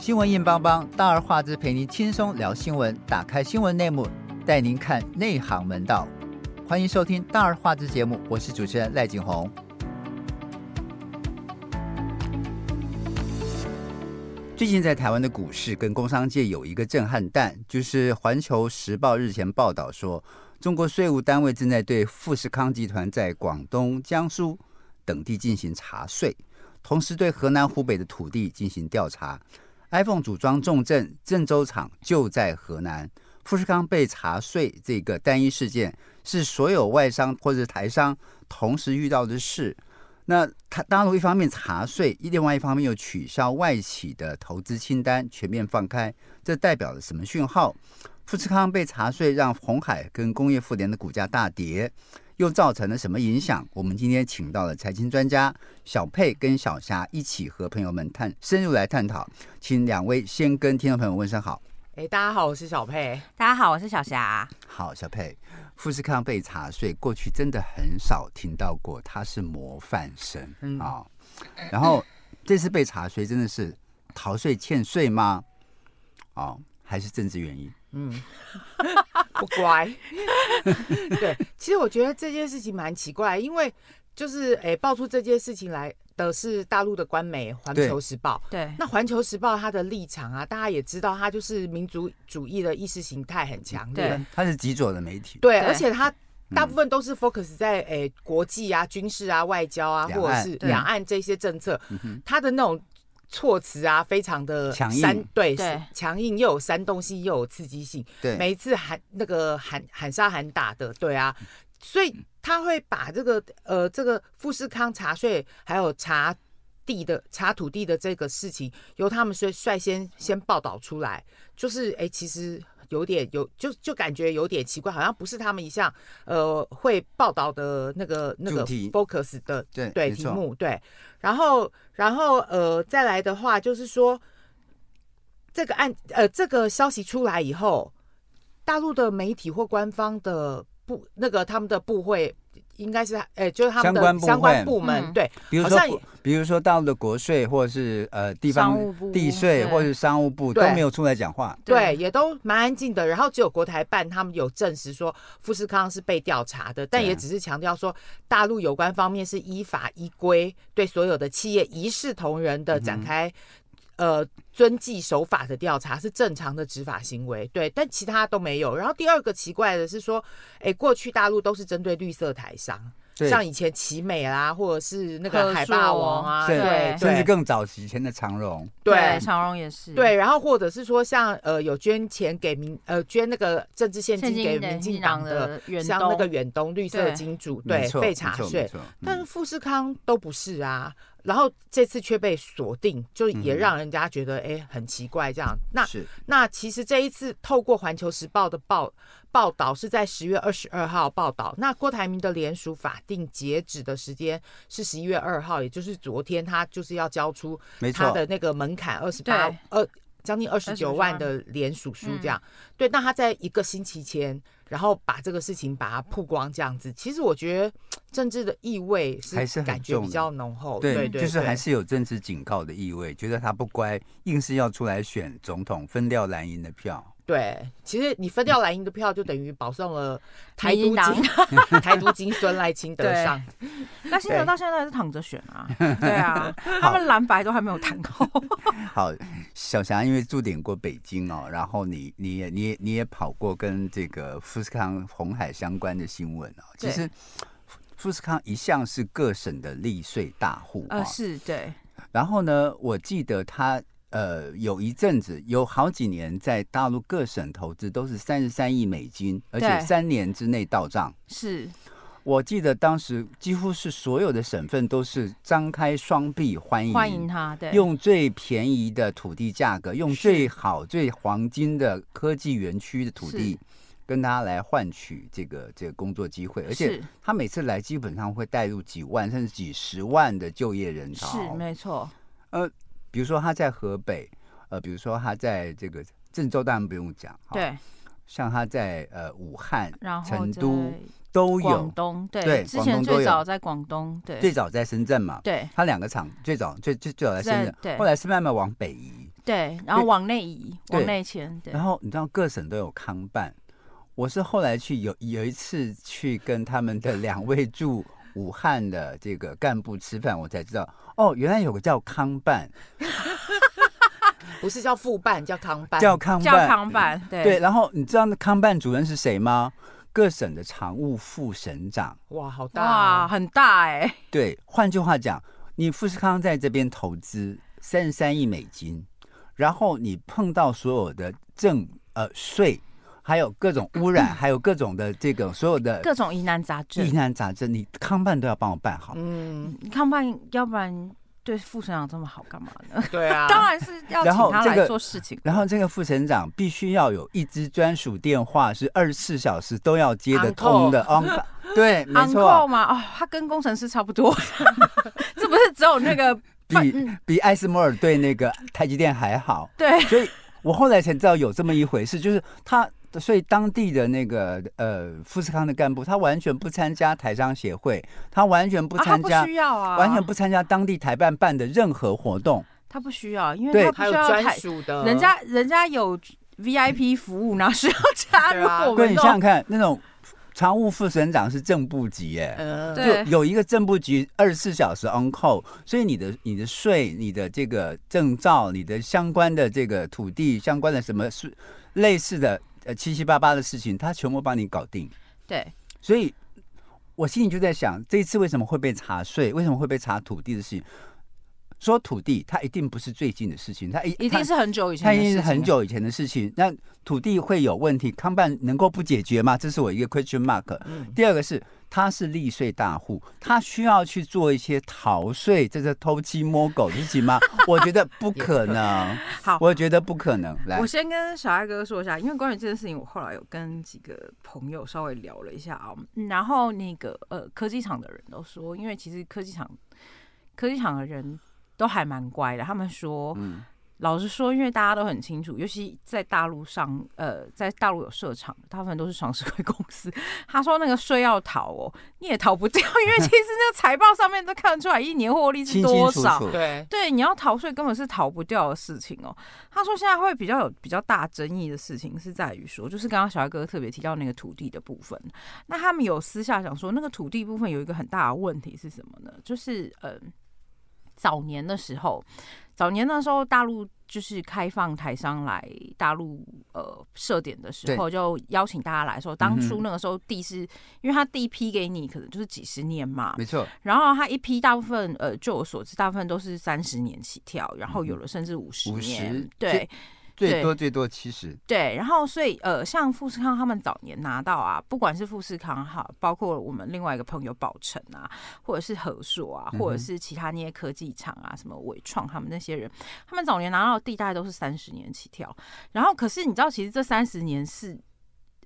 新闻硬邦邦，大而化之，陪您轻松聊新闻。打开新闻内幕，带您看内行门道。欢迎收听大而化之节目，我是主持人赖景红。最近在台湾的股市跟工商界有一个震撼弹，就是《环球时报》日前报道说，中国税务单位正在对富士康集团在广东、江苏等地进行查税，同时对河南、湖北的土地进行调查。iPhone 组装重镇郑州厂就在河南，富士康被查税这个单一事件是所有外商或者台商同时遇到的事。那他大陆一方面查税，另外一方面又取消外企的投资清单，全面放开，这代表了什么讯号？富士康被查税，让鸿海跟工业富联的股价大跌。又造成了什么影响？我们今天请到了财经专家小佩跟小霞一起和朋友们探深入来探讨，请两位先跟听众朋友问声好。哎，大家好，我是小佩。大家好，我是小霞。好，小佩，富士康被查税，过去真的很少听到过，他是模范生啊、嗯哦。然后这次被查税，真的是逃税欠税吗？哦，还是政治原因？嗯，不乖。对，其实我觉得这件事情蛮奇怪，因为就是诶，爆出这件事情来的是大陆的官媒《环球时报》。对，那《环球时报》它的立场啊，大家也知道，它就是民族主义的意识形态很强烈。对，它是极左的媒体。对，而且它大部分都是 focus 在诶国际啊、军事啊、外交啊，或者是两岸这些政策。它的那种。措辞啊，非常的强硬，对，强硬又有煽动性，又有刺激性。对，每一次喊那个喊喊杀喊打的，对啊，所以他会把这个呃这个富士康查税，还有查地的查土地的这个事情，由他们率率先先报道出来，就是哎，其实。有点有就就感觉有点奇怪，好像不是他们一项呃会报道的那个那个 focus 的对对题目对，然后然后呃再来的话就是说这个案呃这个消息出来以后，大陆的媒体或官方的部那个他们的部会。应该是哎、欸，就是他们的相关部门，嗯、对，比如说，比如说大陆的国税或者是呃地方地税或者是商务部都没有出来讲话，对，对。也都蛮安静的。然后只有国台办他们有证实说富士康是被调查的，但也只是强调说大陆有关方面是依法依规对所有的企业一视同仁的展开。嗯呃，遵纪守法的调查是正常的执法行为，对，但其他都没有。然后第二个奇怪的是说，哎，过去大陆都是针对绿色台商，像以前奇美啦，或者是那个海霸王啊，对，甚至更早期以前的长荣，对，对长荣也是，对。然后或者是说像，呃有捐钱给民呃捐那个政治献金给民进党的，像那个远东绿色金主，对，对被查税，但是富士康都不是啊。然后这次却被锁定，就也让人家觉得哎、嗯、很奇怪这样。那那其实这一次透过《环球时报》的报报道是在十月二十二号报道。那郭台铭的联署法定截止的时间是十一月二号，也就是昨天，他就是要交出他的那个门槛二十八二将近二十九万的联署书这样。嗯、对，那他在一个星期前。然后把这个事情把它曝光，这样子，其实我觉得政治的意味是还是感觉比较浓厚，对，对对，就是还是有政治警告的意味，觉得他不乖，硬是要出来选总统，分掉蓝营的票。对，其实你分掉蓝营的票，就等于保送了台独金 台独金孙赖清德上。那现在到现在还是躺着选啊？对啊，他们蓝白都还没有谈过。好，小霞因为驻点过北京哦，然后你你也你也你也跑过跟这个富士康、红海相关的新闻哦。其实富士康一向是各省的利税大户啊，是对。然后呢，我记得他。呃，有一阵子有好几年在大陆各省投资都是三十三亿美金，而且三年之内到账。是，我记得当时几乎是所有的省份都是张开双臂欢迎，欢迎他，对，用最便宜的土地价格，用最好最黄金的科技园区的土地，跟他来换取这个这个工作机会，而且他每次来基本上会带入几万甚至几十万的就业人潮。是，没错。呃。比如说他在河北，呃，比如说他在这个郑州，当然不用讲，对，像他在呃武汉、然后成都都有，广东对，对，之前最早在广东，对，最早在深圳嘛，对，他两个厂最早最最最早在深圳，对，后来是慢慢往北移，对，然后往内移，往内迁。对。然后你知道各省都有康办，我是后来去有有一次去跟他们的两位驻武汉的这个干部吃饭，我才知道哦，原来有个叫康办。不是叫副办，叫康办，叫康办，叫康办，对对。然后你知道那康办主任是谁吗？各省的常务副省长。哇，好大，啊，哇，很大哎，欸。对，换句话讲，你富士康在这边投资三十三亿美金，然后你碰到所有的政呃税，还有各种污染，还有各种的这个所有的各种疑难杂症，疑难杂症，你康办都要帮我办好。嗯，康办要不然。对副省长这么好干嘛呢？对啊，当然是要请他来做事情。然后这个副省长必须要有一支专属电话，是二十四小时都要接得通的。On call，对，没错嘛。哦，他跟工程师差不多，这不是只有那个比比艾斯摩尔对那个台积电还好。对，所以我后来才知道有这么一回事，就是他。所以当地的那个呃富士康的干部，他完全不参加台商协会，他完全不参加，需要啊，完全不参加当地台办办的任何活动。他不需要，因为他不需要专属的，人家人家有 VIP 服务，哪需要 加入我们？对，你想想看，那种常务副省长是正部级，哎、嗯，就有一个正部级二十四小时 on call，所以你的你的税、你的这个证照、你的相关的这个土地相关的什么是类似的。呃，七七八八的事情，他全部帮你搞定。对，所以我心里就在想，这一次为什么会被查税？为什么会被查土地的事情？说土地，它一定不是最近的事情，它一一定是很久以前，它一定是很久以前的事情。那土地会有问题，康办能够不解决吗？这是我一个 question mark。嗯。第二个是。他是利税大户，他需要去做一些逃税，这是偷鸡摸狗的事情吗？我觉得不可能。好，我觉得不可能。来，我先跟小艾哥说一下，因为关于这件事情，我后来有跟几个朋友稍微聊了一下啊。然后那个呃，科技厂的人都说，因为其实科技厂科技厂的人都还蛮乖的，他们说，嗯。老实说，因为大家都很清楚，尤其在大陆上，呃，在大陆有设厂，大部分都是上市柜公司。他说那个税要逃哦，你也逃不掉，因为其实那个财报上面都看得出来一年获利是多少。对对，你要逃税根本是逃不掉的事情哦。他说现在会比较有比较大争议的事情是在于说，就是刚刚小艾哥特别提到那个土地的部分。那他们有私下想说，那个土地部分有一个很大的问题是什么呢？就是呃，早年的时候。早年的时候，大陆就是开放台商来大陆呃设点的时候，就邀请大家来说，当初那个时候地是，因为他地批给你，可能就是几十年嘛，没错。然后他一批大部分呃，就我所知，大部分都是三十年起跳，然后有的甚至五十年，对。最多最多七十，对，然后所以呃，像富士康他们早年拿到啊，不管是富士康哈，包括我们另外一个朋友宝成啊，或者是和硕啊，或者是其他那些科技厂啊，什么伟创他们那些人，他们早年拿到的地大概都是三十年起跳，然后可是你知道，其实这三十年是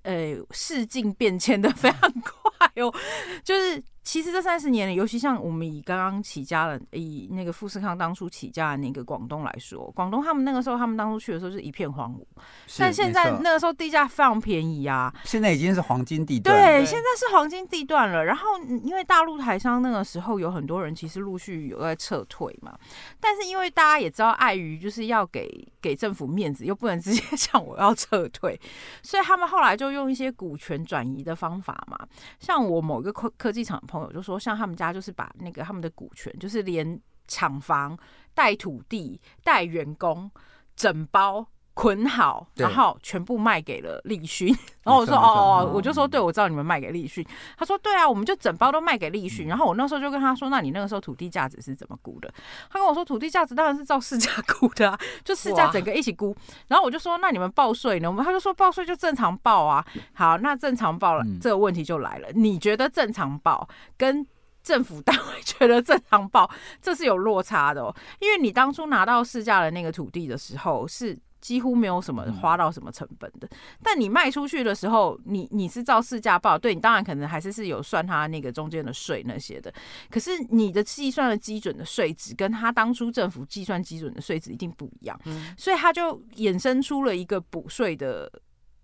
呃，世境变迁的非常快哦，就是。其实这三十年，尤其像我们以刚刚起家的，以那个富士康当初起家的那个广东来说，广东他们那个时候，他们当初去的时候是一片荒芜，但现在那个时候地价非常便宜啊，现在已经是黄金地段，对，现在是黄金地段了。然后因为大陆台商那个时候有很多人其实陆续有在撤退嘛，但是因为大家也知道，碍于就是要给给政府面子，又不能直接讲我要撤退，所以他们后来就用一些股权转移的方法嘛，像我某一个科科技厂。朋友就说，像他们家就是把那个他们的股权，就是连厂房带土地带员工整包捆好，然后全部卖给了立讯。然后我说：“哦哦，我就说，对，我知道你们卖给立讯。”他说：“对啊，我们就整包都卖给立讯。”然后我那时候就跟他说：“那你那个时候土地价值是怎么估的？”他跟我说：“土地价值当然是照市价 估的啊，就市价整个一起估。”然后我就说：“那你们报税呢？”我们他就说：“报税就正常报啊。”好，那正常报了，这个问题就来了。你觉得正常报跟政府单位觉得正常报，这是有落差的哦，因为你当初拿到市价的那个土地的时候是。几乎没有什么花到什么成本的，但你卖出去的时候，你你是照市价报，对你当然可能还是是有算他那个中间的税那些的，可是你的计算的基准的税值跟他当初政府计算基准的税值一定不一样，所以他就衍生出了一个补税的，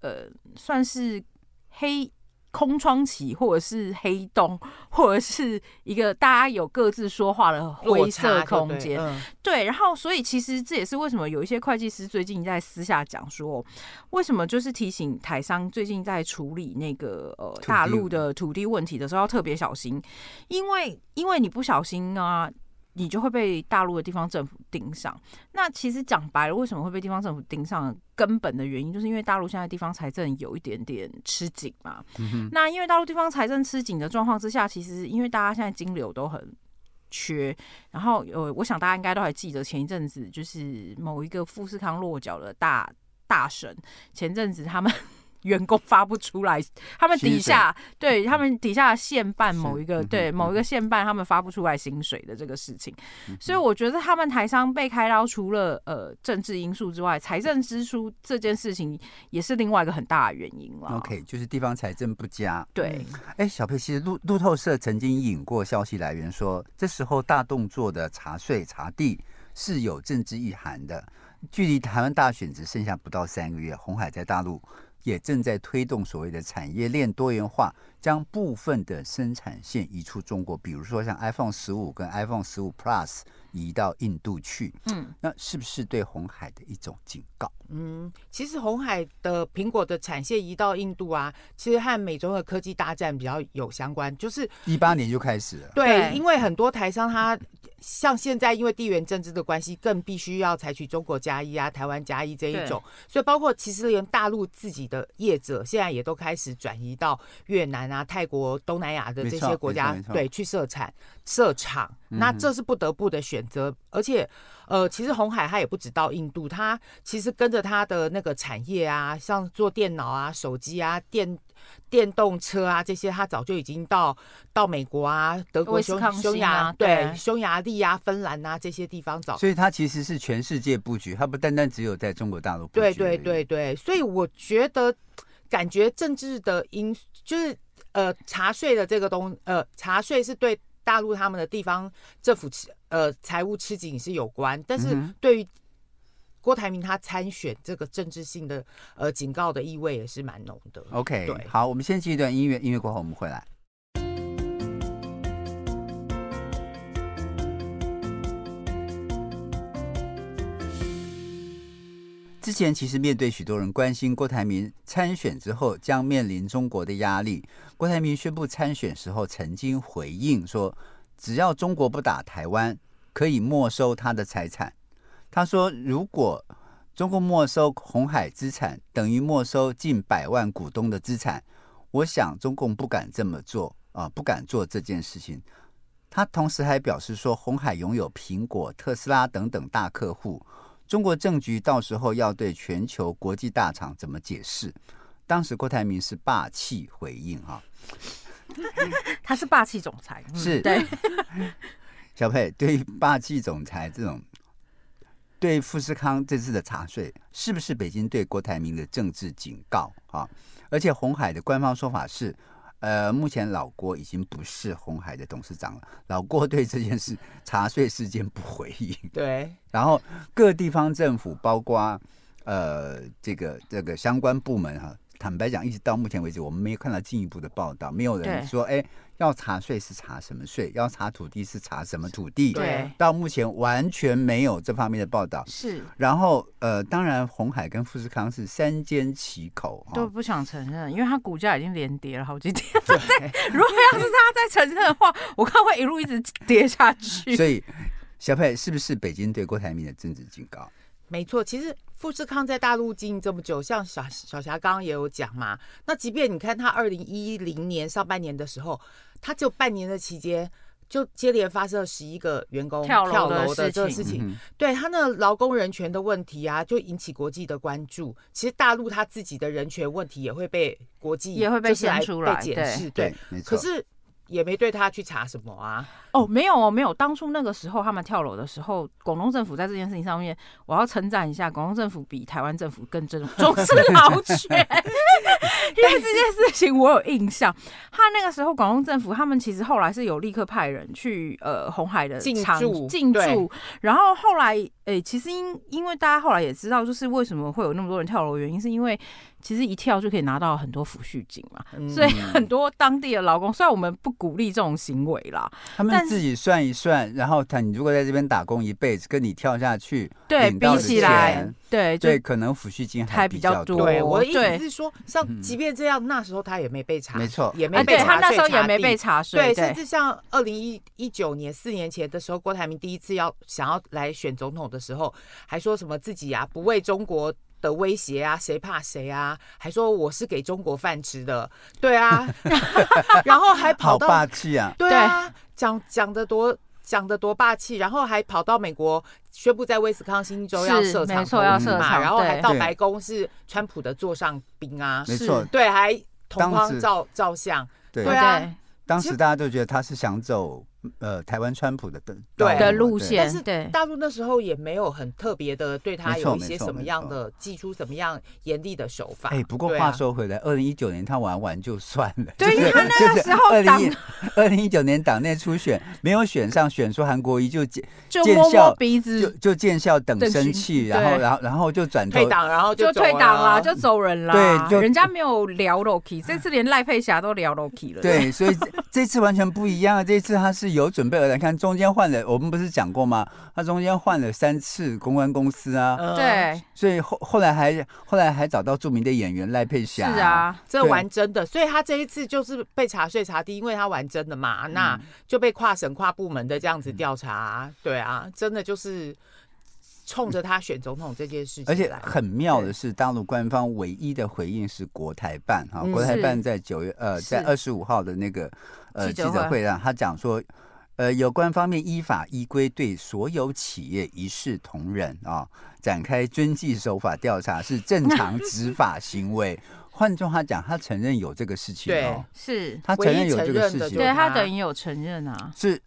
呃，算是黑空窗期，或者是黑洞，或者是一个大家有各自说话的灰色空间。对，嗯、对，然后所以其实这也是为什么有一些会计师最近在私下讲说，为什么就是提醒台商最近在处理那个呃大陆的土地问题的时候要特别小心，因为因为你不小心啊。你就会被大陆的地方政府盯上。那其实讲白了，为什么会被地方政府盯上？根本的原因就是因为大陆现在地方财政有一点点吃紧嘛。嗯、那因为大陆地方财政吃紧的状况之下，其实因为大家现在金流都很缺，然后呃，我想大家应该都还记得前一阵子就是某一个富士康落脚的大大神，前阵子他们。员工发不出来，他们底下水对他们底下线办某一个是对某一个线办，他们发不出来薪水的这个事情，所以我觉得他们台商被开刀，除了呃政治因素之外，财政支出这件事情也是另外一个很大的原因了。OK，就是地方财政不佳。对，哎、欸，小佩，其实路路透社曾经引过消息来源说，这时候大动作的查税查地是有政治意涵的。距离台湾大选只剩下不到三个月，红海在大陆。也正在推动所谓的产业链多元化，将部分的生产线移出中国，比如说像 iPhone 十五跟 iPhone 十五 Plus 移到印度去。嗯，那是不是对红海的一种警告？嗯，其实红海的苹果的产线移到印度啊，其实和美中的科技大战比较有相关，就是一八年就开始了。对，因为很多台商他。像现在因为地缘政治的关系，更必须要采取中国加一啊、台湾加一这一种，所以包括其实连大陆自己的业者，现在也都开始转移到越南啊、泰国、东南亚的这些国家，对，去设产设厂。那这是不得不的选择，而且，呃，其实红海它也不止到印度，它其实跟着它的那个产业啊，像做电脑啊、手机啊、电。电动车啊，这些他早就已经到到美国啊、德国、匈匈牙对匈牙利啊、芬兰啊这些地方找，所以它其实是全世界布局，它不单单只有在中国大陆布局。对对对对，所以我觉得感觉政治的因就是呃查税的这个东呃查税是对大陆他们的地方政府吃呃财务吃紧是有关，但是对于。郭台铭他参选这个政治性的呃警告的意味也是蛮浓的。OK，对，好，我们先进一段音乐，音乐过后我们回来。前其实面对许多人关心郭台铭参选之后将面临中国的压力，郭台铭宣布参选时候曾经回应说，只要中国不打台湾，可以没收他的财产。他说：“如果中国没收红海资产，等于没收近百万股东的资产。我想中共不敢这么做啊，不敢做这件事情。”他同时还表示说：“红海拥有苹果、特斯拉等等大客户，中国政局到时候要对全球国际大厂怎么解释？”当时郭台铭是霸气回应哈，他是霸气总裁，是对 小佩对于霸气总裁这种。对富士康这次的查税，是不是北京对郭台铭的政治警告啊？而且红海的官方说法是，呃，目前老郭已经不是红海的董事长了。老郭对这件事查税事件不回应。对。然后各地方政府，包括呃这个这个相关部门哈、啊，坦白讲，一直到目前为止，我们没有看到进一步的报道，没有人说哎。要查税是查什么税？要查土地是查什么土地？对，到目前完全没有这方面的报道。是，然后呃，当然红海跟富士康是三缄其口，都不想承认，因为他股价已经连跌了好几天。对，如果要是他再承认的话，我看会一路一直跌下去。所以，小佩是不是北京对郭台铭的政治警告？没错，其实富士康在大陆经营这么久，像小小霞刚刚也有讲嘛。那即便你看他二零一零年上半年的时候，他只有半年的期间就接连发生了十一个员工跳楼的这个事情，对他那劳工人权的问题啊，就引起国际的关注。其实大陆他自己的人权问题也会被国际也会被显出来，被检视，对，没错。可是。也没对他去查什么啊？哦，没有哦，没有。当初那个时候他们跳楼的时候，广东政府在这件事情上面，我要称赞一下，广东政府比台湾政府更重重视劳权。因为这件事情我有印象，他那个时候广东政府他们其实后来是有立刻派人去呃红海的进驻进驻，然后后来诶、欸，其实因因为大家后来也知道，就是为什么会有那么多人跳楼，原因是因为其实一跳就可以拿到很多抚恤金嘛，嗯、所以很多当地的劳工，虽然我们不鼓励这种行为啦，他们自己算一算，然后他你如果在这边打工一辈子，跟你跳下去，对比起来，对对，可能抚恤金还比较多。对，我的意思是说，像即便这样，那时候他也没被查，没错，也没被查那时候也没被查税。对，甚至像二零一一九年四年前的时候，郭台铭第一次要想要来选总统的时候，还说什么自己啊不为中国的威胁啊，谁怕谁啊？还说我是给中国饭吃的，对啊，然后还跑到好霸气啊，对啊，讲讲得多讲得多霸气，然后还跑到美国宣布在威斯康星州要设厂，没错要设厂，然后还到白宫是川普的座上宾啊，没错，对，还同框照照相，对啊，当时大家都觉得他是想走。呃，台湾川普的的对的路线，但是大陆那时候也没有很特别的对他有一些什么样的祭出什么样严厉的手法。哎，不过话说回来，二零一九年他玩完就算了，对，因为他那个时候二零二零一九年党内初选没有选上，选出韩国瑜就见就摸摸鼻子，就就见笑等生气，然后然后然后就转退党，然后就退党了，就走人了。对，就人家没有聊 Loki，这次连赖佩霞都聊 Loki 了。对，所以这次完全不一样，这次他是有准备而来看。中间换了，我们不是讲过吗？他中间换了三次公关公司啊，对，所以后后来还后来还找到著名的演员赖佩霞，是啊，这玩真的，所以他这一次就是被查税查低，因为他玩真的嘛，那就被跨省跨部门的这样子调查，对啊，真的就是冲着他选总统这件事情，而且很妙的是，大陆官方唯一的回应是国台办哈，国台办在九月呃在二十五号的那个呃记者会上，他讲说。呃，有关方面依法依规对所有企业一视同仁啊，展开遵纪守法调查是正 常执法行为。换句话讲，他承认有这个事情哦，是他承认有这个事情，对他等于有承认啊，是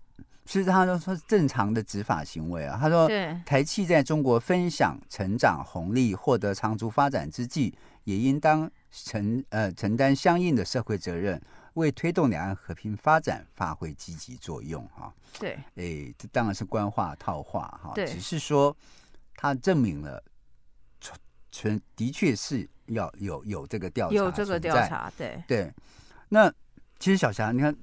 是，他都说正常的执法行为啊。他说，台企在中国分享成长红利，获得长足发展之际，也应当承呃承担相应的社会责任。为推动两岸和平发展发挥积极作用，哈，对，哎，这当然是官话套话，哈，对，只是说他证明了，存的确是要有有这个调查，有这个调查，对对。那其实小霞，你看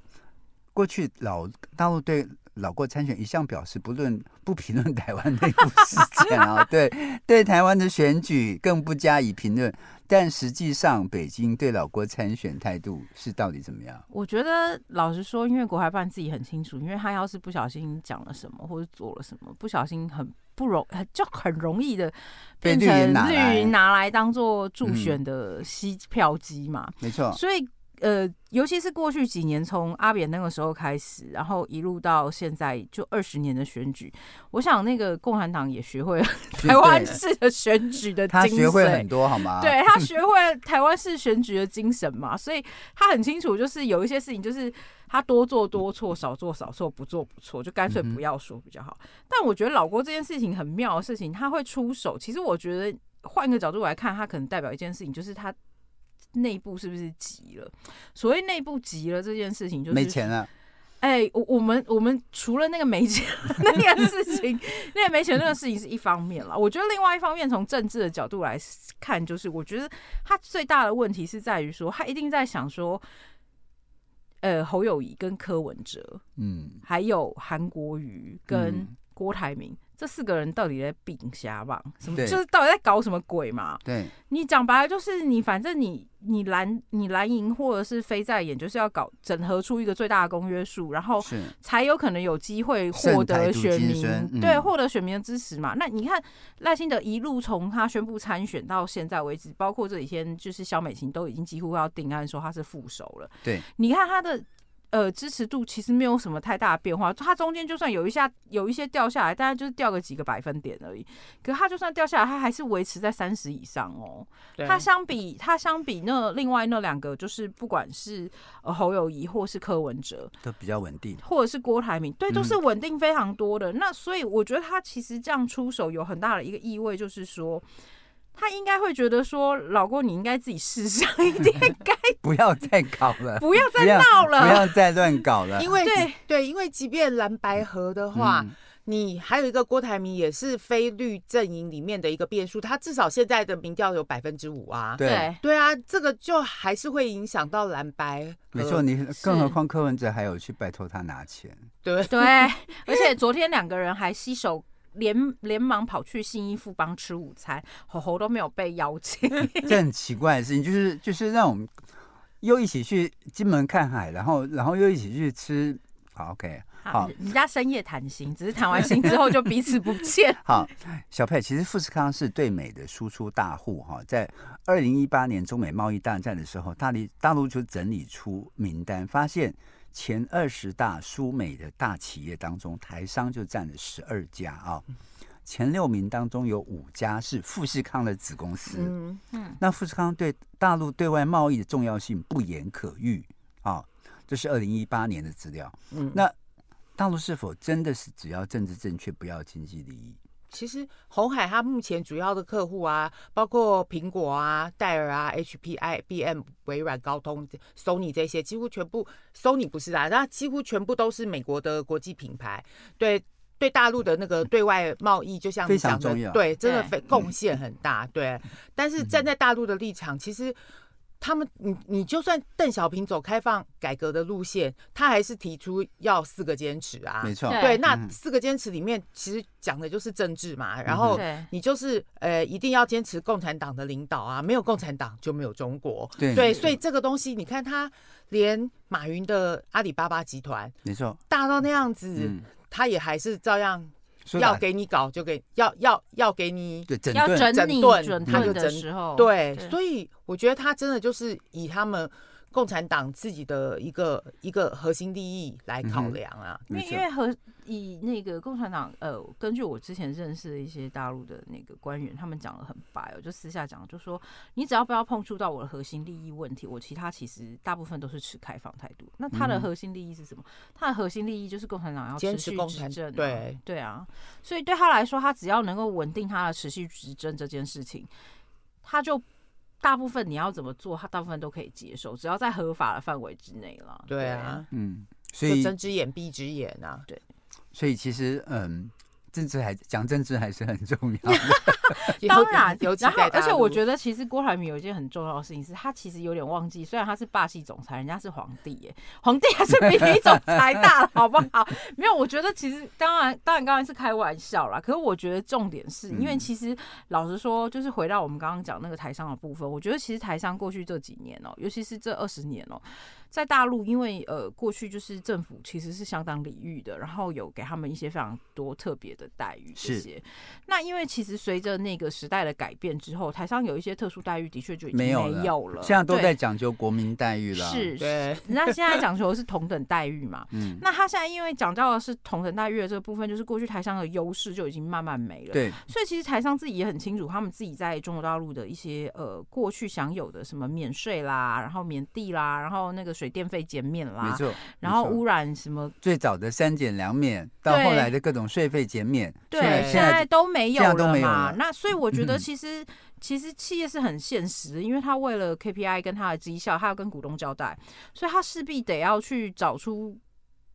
过去老大陆对老郭参选一向表示不论 不评论台湾内部事件啊，对对台湾的选举更不加以评论。但实际上，北京对老郭参选态度是到底怎么样？我觉得老实说，因为国台办自己很清楚，因为他要是不小心讲了什么或者做了什么，不小心很不容就很容易的变成绿营拿来当做助选的吸票机嘛。嗯、没错，所以。呃，尤其是过去几年，从阿扁那个时候开始，然后一路到现在，就二十年的选举，我想那个共产党也学会了 台湾式的选举的 精神，他学会很多好吗？对，他学会了台湾式选举的精神嘛，所以他很清楚，就是有一些事情，就是他多做多错，少做少错，不做不错，就干脆不要说比较好。但我觉得老郭这件事情很妙的事情，他会出手。其实我觉得换一个角度来看，他可能代表一件事情，就是他。内部是不是急了？所谓内部急了这件事情，就是没钱了。哎、欸，我我们我们除了那个没钱 那件事情，那个没钱那个事情是一方面了。我觉得另外一方面，从政治的角度来看，就是我觉得他最大的问题是在于说，他一定在想说，呃，侯友谊跟柯文哲，嗯，还有韩国瑜跟郭台铭。嗯这四个人到底在比瞎吧？什么就是到底在搞什么鬼嘛？对，你讲白了就是你反正你你蓝你蓝营或者是非在野，就是要搞整合出一个最大的公约数，然后才有可能有机会获得选民，嗯、对，获得选民的支持嘛。那你看赖清德一路从他宣布参选到现在为止，包括这几天就是萧美琴都已经几乎要定案说他是副手了。对，你看他的。呃，支持度其实没有什么太大的变化，它中间就算有一下有一些掉下来，大概就是掉个几个百分点而已。可它就算掉下来，它还是维持在三十以上哦。它相比它相比那另外那两个，就是不管是侯友谊或是柯文哲，都比较稳定，或者是郭台铭，对，都是稳定非常多的。嗯、那所以我觉得他其实这样出手有很大的一个意味，就是说。他应该会觉得说，老郭，你应该自己试想一点，该 不要再搞了，不要再闹了，不要再乱搞了。因为对对，因为即便蓝白河的话，嗯、你还有一个郭台铭，也是非绿阵营里面的一个变数，他至少现在的民调有百分之五啊。对对啊，这个就还是会影响到蓝白。没错，你更何况柯文哲还有去拜托他拿钱。对对，而且昨天两个人还携手连连忙跑去新义富邦吃午餐，吼吼都没有被邀请。这很奇怪的事情，就是就是让我们又一起去金门看海，然后然后又一起去吃。好，OK。好，人家深夜谈心，只是谈完心之后就彼此不见。好，小佩，其实富士康是对美的输出大户哈，在二零一八年中美贸易大战的时候，大力大陆就整理出名单，发现前二十大输美的大企业当中，台商就占了十二家啊，前六名当中有五家是富士康的子公司。嗯嗯，那富士康对大陆对外贸易的重要性不言可喻啊，这是二零一八年的资料。嗯，那。大陆是否真的是只要政治正确，不要经济利益？其实红海它目前主要的客户啊，包括苹果啊、戴尔啊、HP、IBM、微软、高通、Sony 这些，几乎全部 Sony 不是啦，那几乎全部都是美国的国际品牌。对，对大陆的那个对外贸易，就像你讲的，对，真的非贡献很大。对，但是站在大陆的立场，其实。他们，你你就算邓小平走开放改革的路线，他还是提出要四个坚持啊。没错，对，那四个坚持里面其实讲的就是政治嘛。然后你就是呃，一定要坚持共产党的领导啊，没有共产党就没有中国。对，对，所以这个东西，你看他连马云的阿里巴巴集团，没错，大到那样子，他也还是照样。要给你搞就给，要要要给你整要整顿他就整对，所以我觉得他真的就是以他们。共产党自己的一个一个核心利益来考量啊，因为因为和以那个共产党呃，根据我之前认识的一些大陆的那个官员，他们讲的很白我，就私下讲，就说你只要不要碰触到我的核心利益问题，我其他其实大部分都是持开放态度。那他的核心利益是什么？他的核心利益就是共产党要持续执政，对对啊，所以对他来说，他只要能够稳定他的持续执政这件事情，他就。大部分你要怎么做，他大部分都可以接受，只要在合法的范围之内了。对啊，嗯，所以睁只眼闭只眼啊。对，所以其实嗯。政治还讲政治还是很重要的，当然有。然后，而且我觉得其实郭台铭有一件很重要的事情是，他其实有点忘记，虽然他是霸气总裁，人家是皇帝耶，皇帝还是比你总裁大，好不好？没有，我觉得其实当然，当然刚才是开玩笑啦。可是我觉得重点是因为其实老实说，就是回到我们刚刚讲那个台商的部分，我觉得其实台商过去这几年哦，尤其是这二十年哦。在大陆，因为呃过去就是政府其实是相当礼遇的，然后有给他们一些非常多特别的待遇这些。那因为其实随着那个时代的改变之后，台商有一些特殊待遇的确就已经没有了，有了现在都在讲究国民待遇了。是，对。那现在讲求的是同等待遇嘛？嗯。那他现在因为讲到的是同等待遇的这个部分，就是过去台商的优势就已经慢慢没了。对。所以其实台商自己也很清楚，他们自己在中国大陆的一些呃过去享有的什么免税啦，然后免地啦，然后那个水电费减免。啦，没错，然后污染什么？最早的三减两免，到后来的各种税费减免，对，现在都没有了嘛。那所以我觉得，其实其实企业是很现实的，因为他为了 KPI 跟他的绩效，他要跟股东交代，所以他势必得要去找出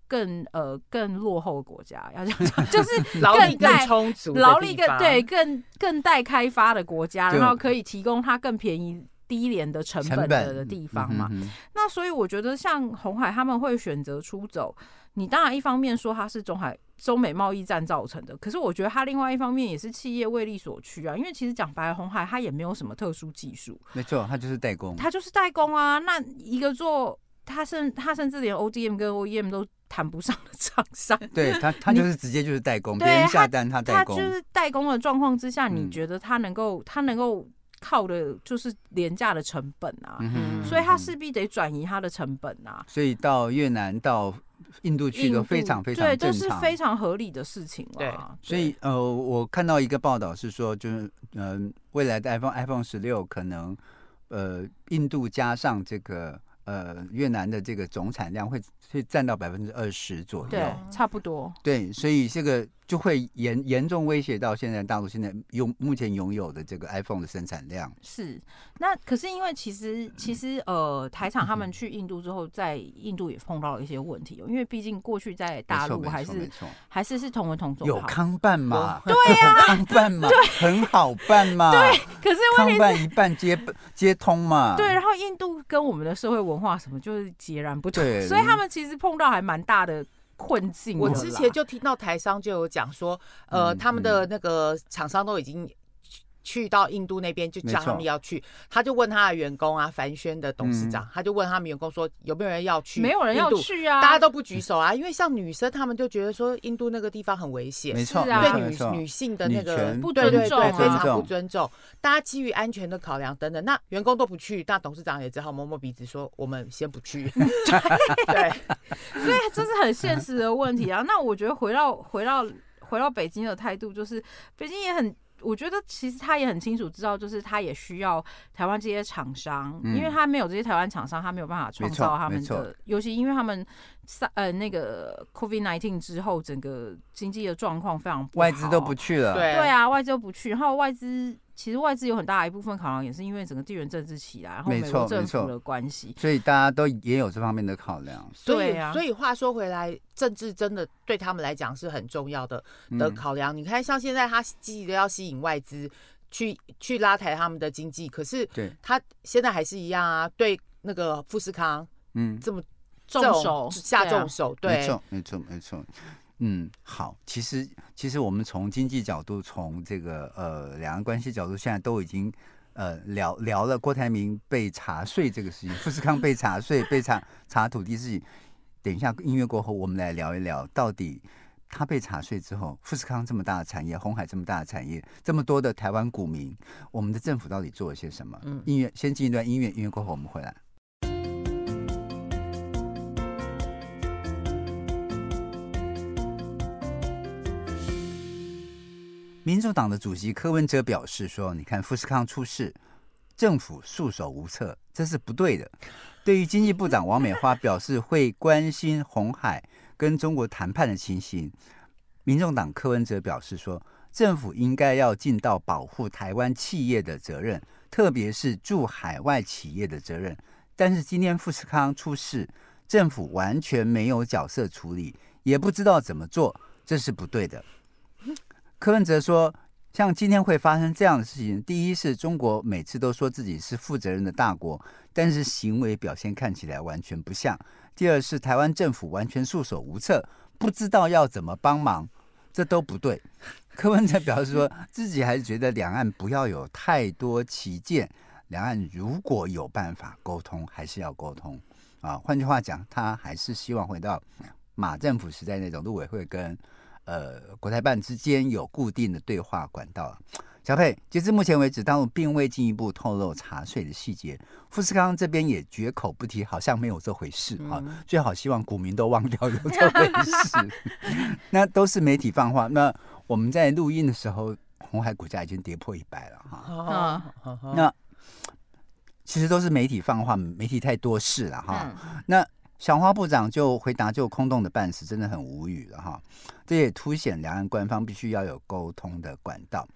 更呃更落后的国家，要这样讲，就是劳力更充足、劳力更对更更待开发的国家，然后可以提供他更便宜。低廉的成本的地方嘛，嗯、那所以我觉得像红海他们会选择出走，你当然一方面说它是中海中美贸易战造成的，可是我觉得它另外一方面也是企业为利所趋啊，因为其实讲白了，红海它也没有什么特殊技术，没错，它就是代工，它就是代工啊。那一个做它甚它甚至连 ODM 跟 OEM 都谈不上的厂商，对它它就是直接就是代工，别人下单它代工，它就是代工的状况之下，你觉得它能够它能够。靠的就是廉价的成本啊，嗯、所以他势必得转移他的成本啊。所以到越南、到印度去都非常非常，对，这是非常合理的事情了。对，所以呃，我看到一个报道是说，就是嗯、呃，未来的 iPhone iPhone 十六可能呃，印度加上这个呃越南的这个总产量会会占到百分之二十左右，对，差不多。对，所以这个。就会严严重威胁到现在大陆现在拥目前拥有的这个 iPhone 的生产量。是，那可是因为其实其实呃台厂他们去印度之后，在印度也碰到了一些问题，因为毕竟过去在大陆还是还是是同文同种，有康办嘛？对呀，康办嘛，对，很好办嘛。对，可是康办一半接接通嘛。对，然后印度跟我们的社会文化什么就是截然不同，所以他们其实碰到还蛮大的。困境。我之前就听到台商就有讲说，呃，他们的那个厂商都已经。去到印度那边就叫他们要去，他就问他的员工啊，凡轩的董事长，嗯、他就问他们员工说有没有人要去？没有人要去啊，大家都不举手啊，因为像女生他们就觉得说印度那个地方很危险，没错，对女女性的那个不尊重、啊，非常不尊重，大家基于安全的考量等等，那员工都不去，那董事长也只好摸摸鼻子说我们先不去。对，所以这是很现实的问题啊。那我觉得回到回到回到北京的态度，就是北京也很。我觉得其实他也很清楚知道，就是他也需要台湾这些厂商，嗯、因为他没有这些台湾厂商，他没有办法创造他们的，尤其因为他们呃那个 COVID nineteen 之后，整个经济的状况非常不好，外资都不去了，对啊，外资都不去，然后外资。其实外资有很大一部分考量，也是因为整个地缘政治起来，然后美国政府的关系，所以大家都也有这方面的考量。对啊，所以话说回来，政治真的对他们来讲是很重要的的考量。嗯、你看，像现在他积极的要吸引外资去去拉抬他们的经济，可是他现在还是一样啊，对那个富士康，嗯，这么重手下重手，对，没错，没错，没错。嗯，好，其实其实我们从经济角度，从这个呃两岸关系角度，现在都已经呃聊聊了郭台铭被查税这个事情，富士康被查税、被查查土地事情。等一下音乐过后，我们来聊一聊，到底他被查税之后，富士康这么大的产业，红海这么大的产业，这么多的台湾股民，我们的政府到底做了些什么？嗯，音乐先进一段音乐，音乐过后我们回来。民主党的主席柯文哲表示说：“你看富士康出事，政府束手无策，这是不对的。”对于经济部长王美花表示会关心红海跟中国谈判的情形，民众党柯文哲表示说：“政府应该要尽到保护台湾企业的责任，特别是驻海外企业的责任。但是今天富士康出事，政府完全没有角色处理，也不知道怎么做，这是不对的。”柯文哲说：“像今天会发生这样的事情，第一是中国每次都说自己是负责任的大国，但是行为表现看起来完全不像；第二是台湾政府完全束手无策，不知道要怎么帮忙，这都不对。”柯文哲表示说自己还是觉得两岸不要有太多歧见，两岸如果有办法沟通，还是要沟通啊。换句话讲，他还是希望回到马政府时代那种陆委会跟。呃，国台办之间有固定的对话管道。小佩，截至目前为止，大陆并未进一步透露查税的细节。富士康这边也绝口不提，好像没有这回事啊。嗯、最好希望股民都忘掉有这回事。那都是媒体放话。那我们在录音的时候，红海股价已经跌破一百了哈。嗯、那其实都是媒体放话，媒体太多事了哈。嗯、那。小花部长就回答，就空洞的办事，真的很无语了哈。这也凸显两岸官方必须要有沟通的管道。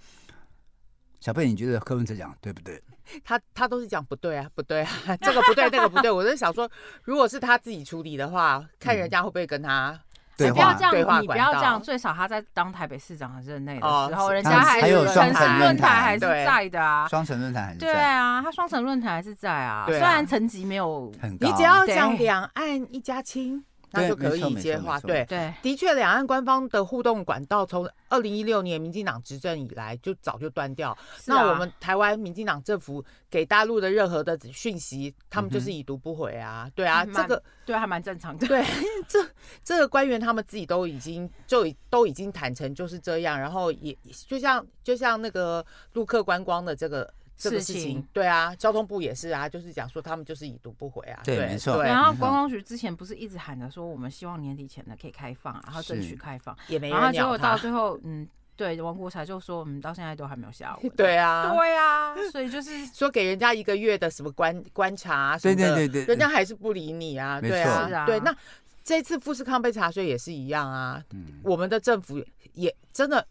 小贝，你觉得柯文哲讲对不对？他他都是讲不对啊，不对啊，这个不对，那个不对。我在想说，如果是他自己处理的话，看人家会不会跟他。你不要这样，你不要这样。最少他在当台北市长的任内的时候，人家还是双城论坛还是在的啊。双城论坛还是在。对啊，他双城论坛还是在啊。虽然层级没有很高，你只要讲两岸一家亲。那就可以接话，对对，的确，两岸官方的互动管道从二零一六年民进党执政以来就早就断掉。那我们台湾民进党政府给大陆的任何的讯息，他们就是已读不回啊。对啊，这个对还蛮正常的。对，这这个官员他们自己都已经就都已经坦诚就是这样，然后也就像就像那个陆客观光的这个。这个事情对啊，交通部也是啊，就是讲说他们就是已读不回啊。对，没错。然后观光局之前不是一直喊着说我们希望年底前呢可以开放，然后争取开放，也没。然后结果到最后，嗯，对，王国材就说，我们到现在都还没有下文。对啊，对啊，所以就是 说给人家一个月的什么观观察什么的，对对对对，人家还是不理你啊。对啊，对，那这次富士康被查税也是一样啊。嗯，我们的政府也真的，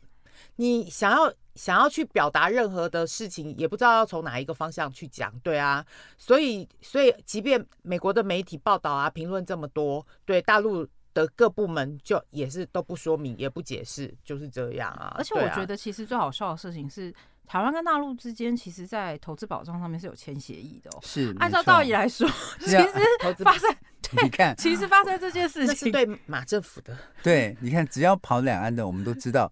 你想要想要去表达任何的事情，也不知道要从哪一个方向去讲。对啊，所以所以即便美国的媒体报道啊、评论这么多，对大陆。的各部门就也是都不说明，也不解释，就是这样啊。而且我觉得，其实最好笑的事情是，啊、台湾跟大陆之间，其实，在投资保障上面是有签协议的哦。是，按照道理来说，其实发生，对，你看，其实发生这件事情是对马政府的。对，你看，只要跑两岸的，我们都知道。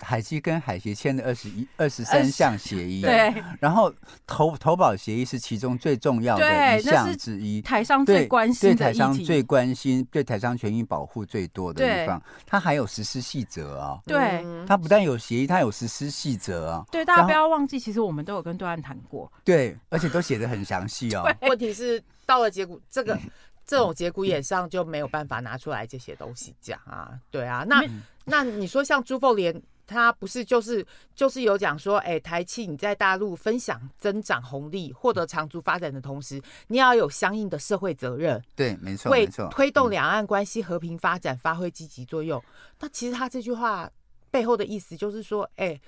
海基跟海协签的二十一、二十三项协议，对，然后投投保协议是其中最重要的一项之一。台商最关心对，对台商最关心、对台商权益保护最多的地方，它还有实施细则啊。对，它不但有协议，它有实施细则啊。对，大家不要忘记，其实我们都有跟对岸谈过。对，而且都写的很详细哦。问题是到了结果，这个这种节骨眼上就没有办法拿出来这些东西讲啊。对啊，那那你说像朱凤莲。他不是就是就是有讲说，哎、欸，台企你在大陆分享增长红利、获得长足发展的同时，你要有相应的社会责任。对，没错，为推动两岸关系和平发展发挥积极作用。嗯、那其实他这句话背后的意思就是说，哎、欸，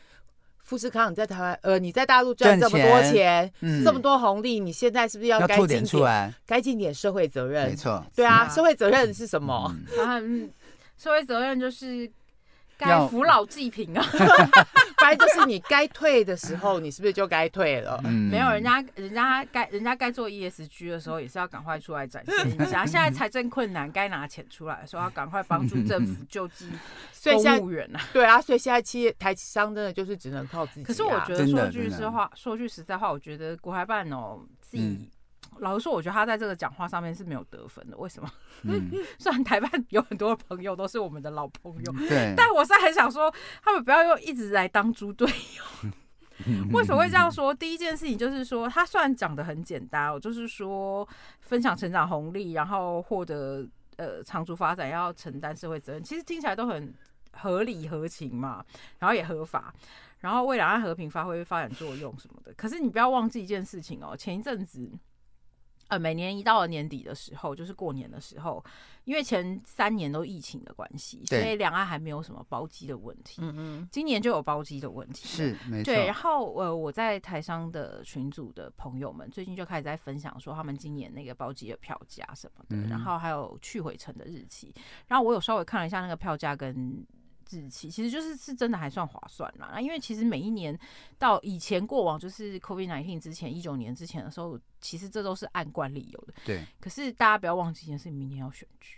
富士康你在台湾，呃，你在大陆赚这么多钱，这么多红利，你现在是不是要该尽点出来？该尽点社会责任？没错，对啊，社会责任是什么？嗯，社会责任就是。该扶老济贫啊，该就是你该退的时候，你是不是就该退了？嗯、没有，人家人家该人家该做 ESG 的时候，也是要赶快出来展现一下。现在财政困难，该拿钱出来，说要赶快帮助政府救济 公务员啊。对啊，所以现在企业台商真的就是只能靠自己、啊。可是我觉得说句实话，说句实在话，我觉得国台办哦自己。嗯老实说，我觉得他在这个讲话上面是没有得分的。为什么？嗯、虽然台湾有很多朋友都是我们的老朋友，对，但我是很想说，他们不要又一直来当猪队友。为什么会这样说？第一件事情就是说，他虽然讲的很简单，就是说分享成长红利，然后获得呃长足发展，要承担社会责任，其实听起来都很合理合情嘛，然后也合法，然后为两岸和平发挥发展作用什么的。可是你不要忘记一件事情哦，前一阵子。呃，每年一到了年底的时候，就是过年的时候，因为前三年都疫情的关系，所以两岸还没有什么包机的问题。嗯嗯，今年就有包机的问题。是，没错。对，然后呃，我在台商的群组的朋友们最近就开始在分享说，他们今年那个包机的票价什么的，嗯、然后还有去回程的日期。然后我有稍微看了一下那个票价跟。日期其实就是是真的还算划算啦，因为其实每一年到以前过往就是 COVID-19 之前一九年之前的时候，其实这都是按惯例有的。对。可是大家不要忘记一件事，明年要选举，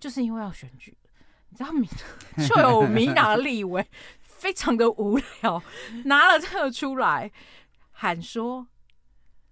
就是因为要选举，你知道民 就有民党的立委非常的无聊，拿了这个出来喊说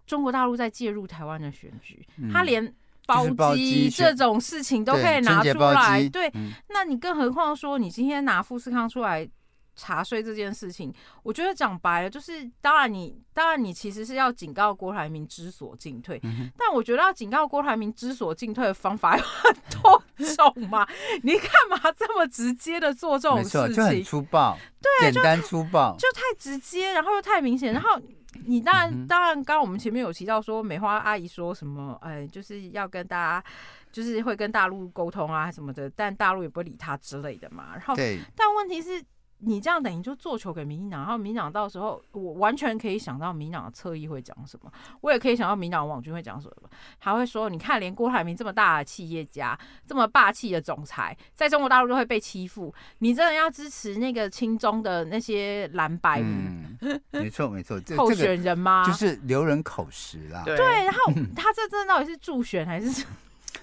中国大陆在介入台湾的选举，嗯、他连。包机这种事情都可以拿出来，对，嗯、那你更何况说你今天拿富士康出来查税这件事情，我觉得讲白了就是，当然你当然你其实是要警告郭台铭知所进退，嗯、但我觉得要警告郭台铭知所进退的方法 有很多种嘛，你干嘛这么直接的做这种事情？就很粗暴，对，简单粗暴，就，就太直接，然后又太明显，然后。你当然，当然，刚刚我们前面有提到说，梅花阿姨说什么，哎，就是要跟大家，就是会跟大陆沟通啊什么的，但大陆也不会理他之类的嘛。然后，但问题是。你这样等于就做球给民进党，然后民进党到时候我完全可以想到民进党的侧翼会讲什么，我也可以想到民进党网军会讲什么，他会说你看连郭台铭这么大的企业家，这么霸气的总裁，在中国大陆都会被欺负，你真的要支持那个亲中的那些蓝白？嗯，没错没错，候选人吗？就是留人口实啦。对，然后 他这真的到底是助选还是？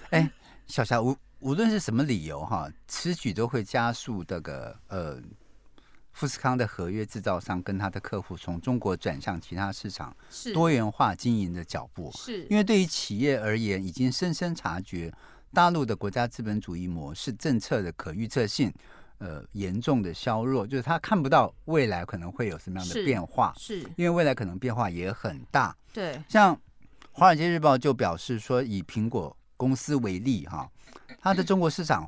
哎，小霞无无论是什么理由哈，此举都会加速这个呃。富士康的合约制造商跟他的客户从中国转向其他市场，是多元化经营的脚步。是因为对于企业而言，已经深深察觉大陆的国家资本主义模式政策的可预测性，呃，严重的削弱，就是他看不到未来可能会有什么样的变化。是，是因为未来可能变化也很大。对，像《华尔街日报》就表示说，以苹果公司为例，哈，它的中国市场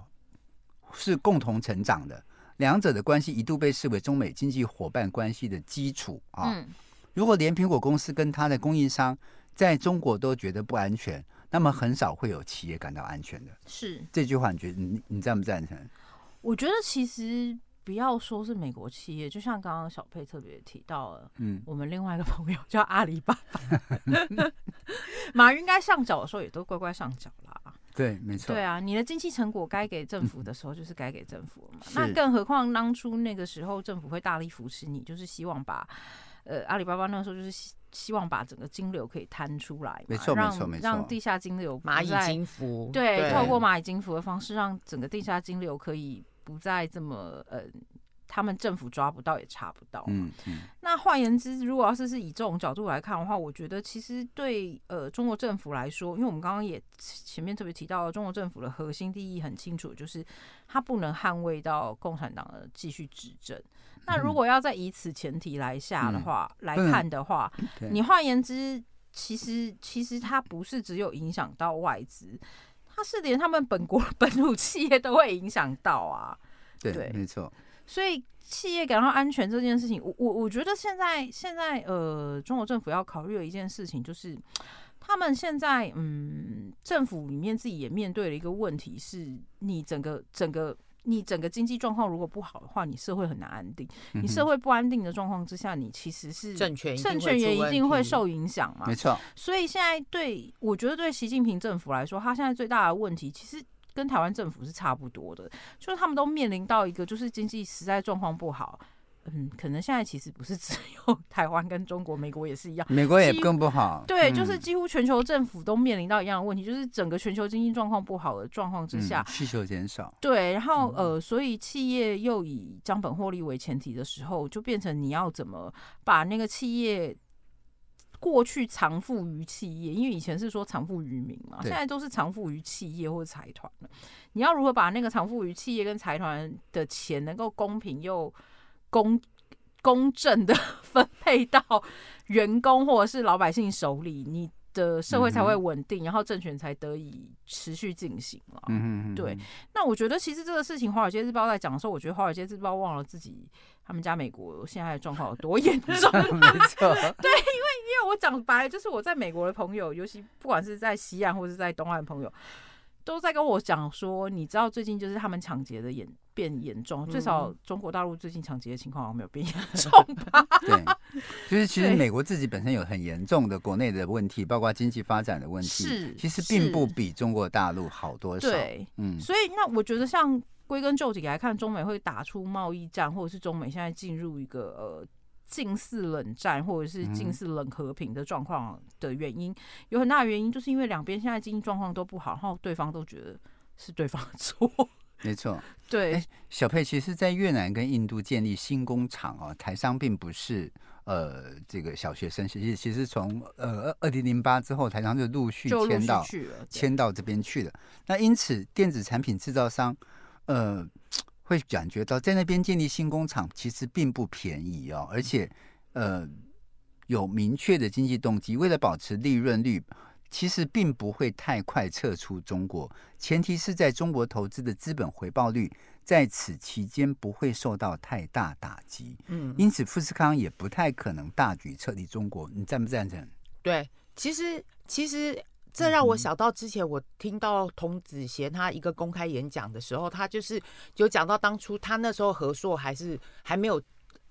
是共同成长的。两者的关系一度被视为中美经济伙伴关系的基础啊。嗯、如果连苹果公司跟它的供应商在中国都觉得不安全，那么很少会有企业感到安全的。是这句话，你觉得你你赞不赞成？我觉得其实。不要说是美国企业，就像刚刚小佩特别提到了，嗯，我们另外一个朋友叫阿里巴巴，马云该上缴的时候也都乖乖上缴啦。对，没错。对啊，你的经济成果该给政府的时候就是该给政府了嘛。嗯、那更何况当初那个时候政府会大力扶持你，就是希望把呃阿里巴巴那个时候就是希希望把整个金流可以摊出来，没错，没错，没错，让地下金流蚂蚁金服，对，对透过蚂蚁金服的方式，让整个地下金流可以。不再这么呃，他们政府抓不到也查不到。嗯嗯。那换言之，如果要是是以这种角度来看的话，我觉得其实对呃中国政府来说，因为我们刚刚也前面特别提到，中国政府的核心利益很清楚，就是他不能捍卫到共产党的继续执政。那如果要再以此前提来下的话、嗯、来看的话，嗯、你换言之，其实其实它不是只有影响到外资。它是连他们本国 本土企业都会影响到啊，对，对没错。所以企业感到安全这件事情，我我我觉得现在现在呃，中国政府要考虑的一件事情就是，他们现在嗯，政府里面自己也面对了一个问题，是你整个整个。你整个经济状况如果不好的话，你社会很难安定。你社会不安定的状况之下，你其实是政权政权也一定会受影响嘛。没错。所以现在对我觉得对习近平政府来说，他现在最大的问题其实跟台湾政府是差不多的，就是他们都面临到一个就是经济实在状况不好。嗯，可能现在其实不是只有 台湾跟中国，美国也是一样。美国也更不好。对，就是几乎全球政府都面临到一样的问题，就是整个全球经济状况不好的状况之下，需求减少。对，然后呃，所以企业又以将本获利为前提的时候，就变成你要怎么把那个企业过去偿付于企业，因为以前是说偿付于民嘛，现在都是偿付于企业或者财团了。你要如何把那个偿付于企业跟财团的钱能够公平又公公正的 分配到员工或者是老百姓手里，你的社会才会稳定，嗯、然后政权才得以持续进行了。嗯。对，那我觉得其实这个事情，《华尔街日报》在讲的时候，我觉得《华尔街日报》忘了自己他们家美国现在的状况有多严重。没错。对，因为因为我讲白了，就是我在美国的朋友，尤其不管是在西岸或者是在东岸的朋友。都在跟我讲说，你知道最近就是他们抢劫的严变严重，最少中国大陆最近抢劫的情况好像没有变严 重吧？对，就是其实美国自己本身有很严重的国内的问题，包括经济发展的问题，是其实并不比中国大陆好多少。对，嗯，所以那我觉得像归根究底来看，中美会打出贸易战，或者是中美现在进入一个呃。近似冷战或者是近似冷和平的状况的原因，嗯、有很大的原因，就是因为两边现在经济状况都不好，然后对方都觉得是对方的错。没错，对、欸。小佩，其实，在越南跟印度建立新工厂哦，台商并不是呃这个小学生，其实其实从呃二零零八之后，台商就陆续迁到迁到这边去了。那因此，电子产品制造商呃。会感觉到在那边建立新工厂其实并不便宜哦，而且呃有明确的经济动机，为了保持利润率，其实并不会太快撤出中国，前提是在中国投资的资本回报率在此期间不会受到太大打击。嗯，因此富士康也不太可能大举撤离中国，你赞不赞成？对，其实其实。这让我想到之前我听到童子贤他一个公开演讲的时候，他就是有讲到当初他那时候合硕还是还没有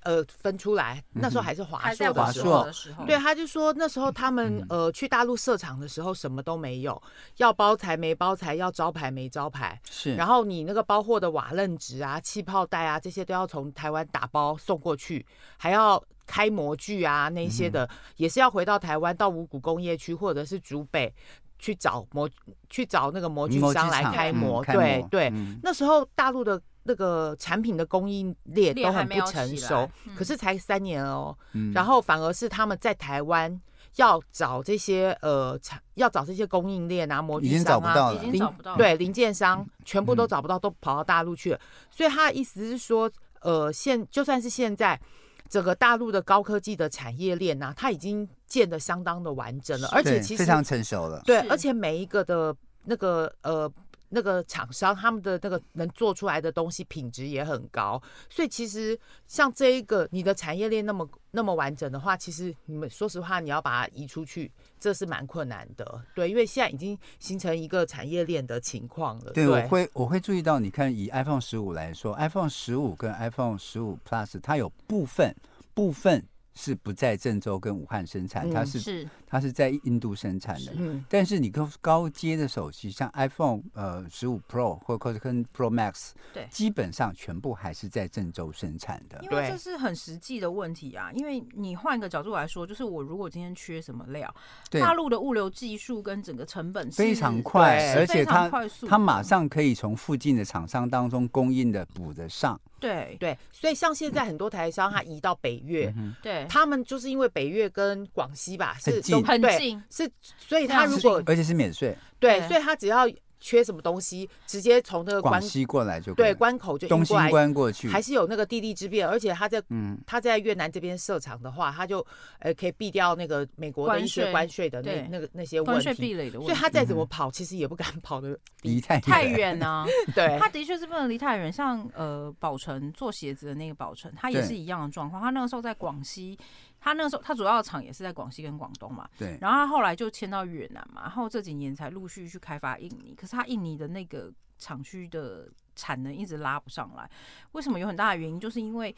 呃分出来，那时候还是华硕的时候，时候对，他就说那时候他们呃去大陆设厂的时候什么都没有，要包材没包材，要招牌没招牌，是，然后你那个包货的瓦楞纸啊、气泡袋啊这些都要从台湾打包送过去，还要。开模具啊，那些的、嗯、也是要回到台湾，到五股工业区或者是竹北去找模，去找那个模具商来开模。嗯、对对，嗯、那时候大陆的那个产品的供应链都很不成熟，嗯、可是才三年哦。嗯、然后反而是他们在台湾要找这些呃产，要找这些供应链啊，模具商啊，已经找不到对零件商全部都找不到，都跑到大陆去了。所以他的意思是说，呃，现就算是现在。整个大陆的高科技的产业链呐、啊，它已经建得相当的完整了，而且其实非常成熟了。对，而且每一个的那个呃那个厂商他们的那个能做出来的东西品质也很高，所以其实像这一个你的产业链那么那么完整的话，其实你们说实话，你要把它移出去，这是蛮困难的。对，因为现在已经形成一个产业链的情况了。对，对我会我会注意到，你看以 iPhone 十五来说，iPhone 十五跟 iPhone 十五 Plus 它有部分部分。是不在郑州跟武汉生产，它是，嗯、是它是在印度生产的。嗯，但是你跟高阶的手机，像 iPhone 呃十五 Pro 或者跟 Pro Max，对，基本上全部还是在郑州生产的。因为这是很实际的问题啊。因为你换一个角度来说，就是我如果今天缺什么料，对，大陆的物流技术跟整个成本非常快，而且它它马上可以从附近的厂商当中供应的补得上。对对，所以像现在很多台商，他移到北越，嗯、对，他们就是因为北越跟广西吧是很近，很近，是，所以他如果而且是免税，对，所以他只要。缺什么东西，直接从那个关西过来就对关口就东兴关过去，还是有那个地利之便。而且他在嗯他在越南这边设厂的话，他就呃可以避掉那个美国的一些关税的那那个那些关税，壁垒的问题。所以他再怎么跑，其实也不敢跑的 离太太远呢。对，他的确是不能离太远。像呃宝成做鞋子的那个宝成，他也是一样的状况。他那个时候在广西。他那个时候，他主要的厂也是在广西跟广东嘛。对。然后他后来就迁到越南嘛，然后这几年才陆续去开发印尼。可是他印尼的那个厂区的产能一直拉不上来，为什么？有很大的原因，就是因为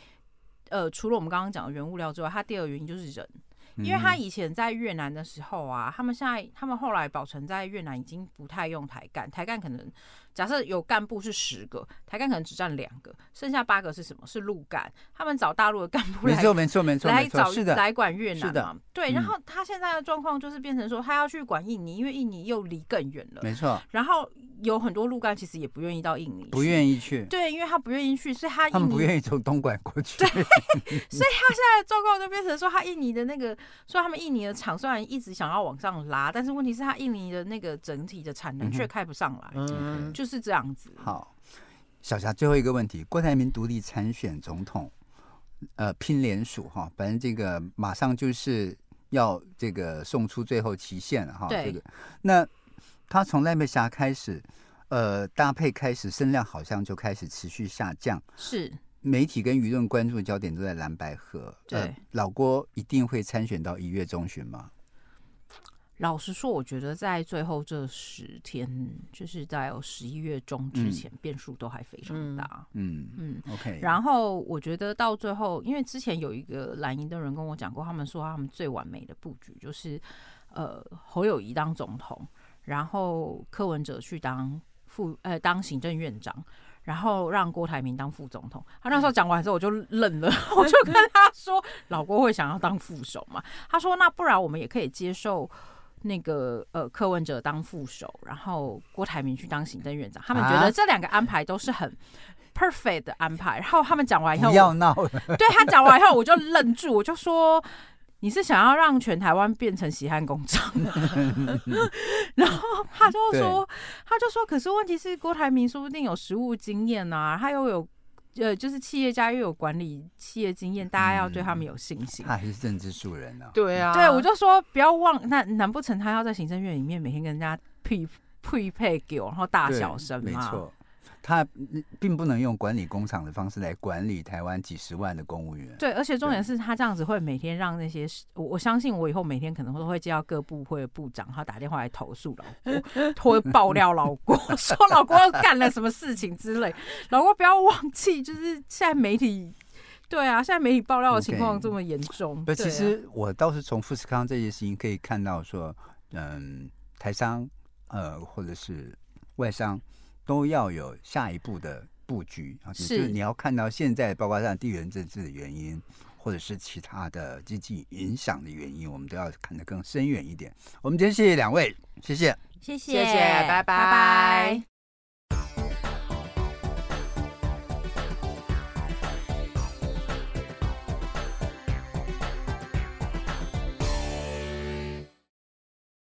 呃，除了我们刚刚讲的原物料之外，他第二个原因就是人。因为他以前在越南的时候啊，他们现在他们后来保存在越南已经不太用台干，台干可能。假设有干部是十个，台干可能只占两个，剩下八个是什么？是陆干。他们找大陆的干部来，没错没错没错，来找来管越南的，对。然后他现在的状况就是变成说，他要去管印尼，因为印尼又离更远了。没错。然后有很多陆干其实也不愿意到印尼，不愿意去。对，因为他不愿意去，所以他他们不愿意从东莞过去。对。所以他现在的状况就变成说，他印尼的那个，说他们印尼的厂虽然一直想要往上拉，但是问题是，他印尼的那个整体的产能却开不上来。嗯。就是这样子。好，小霞最后一个问题：郭台铭独立参选总统，呃，拼连署哈，反正这个马上就是要这个送出最后期限了哈。对。这个，那他从赖佩霞开始，呃，搭配开始声量好像就开始持续下降。是。媒体跟舆论关注的焦点都在蓝白合。对。呃，老郭一定会参选到一月中旬吗？老实说，我觉得在最后这十天，就是在十一月中之前，嗯、变数都还非常大。嗯嗯，嗯，OK。然后我觉得到最后，因为之前有一个蓝营的人跟我讲过，他们说他们最完美的布局就是，呃，侯友谊当总统，然后柯文哲去当副呃当行政院长，然后让郭台铭当副总统。他那时候讲完之后，我就愣了，我就跟他说：“老郭会想要当副手嘛？”他说：“那不然我们也可以接受。”那个呃，柯文哲当副手，然后郭台铭去当行政院长，他们觉得这两个安排都是很 perfect 的安排。然后他们讲完以后，不要闹了。对他讲完以后，我就愣住，我就说：“你是想要让全台湾变成血汗工厂？”然后他就说：“他就说，可是问题是郭台铭说不定有实务经验啊，他又有。”呃，就是企业家又有管理企业经验，大家要对他们有信心。嗯、他还是政治素人呢、啊？对啊，对，我就说不要忘，那难不成他要在行政院里面每天跟人家配配配给我，然后大小声吗？没错。他并不能用管理工厂的方式来管理台湾几十万的公务员。对，而且重点是他这样子会每天让那些我我相信我以后每天可能都会接到各部会的部长，他打电话来投诉老郭，会爆料老郭，说老郭又干了什么事情之类。老郭不要忘记，就是现在媒体对啊，现在媒体爆料的情况这么严重。不，其实我倒是从富士康这件事情可以看到说，嗯，台商呃或者是外商。都要有下一步的布局啊，就是你要看到现在，包括像地缘政治的原因，或者是其他的经济影响的原因，我们都要看得更深远一点。我们今天谢谢两位，谢谢，谢谢，谢谢，拜拜。拜拜。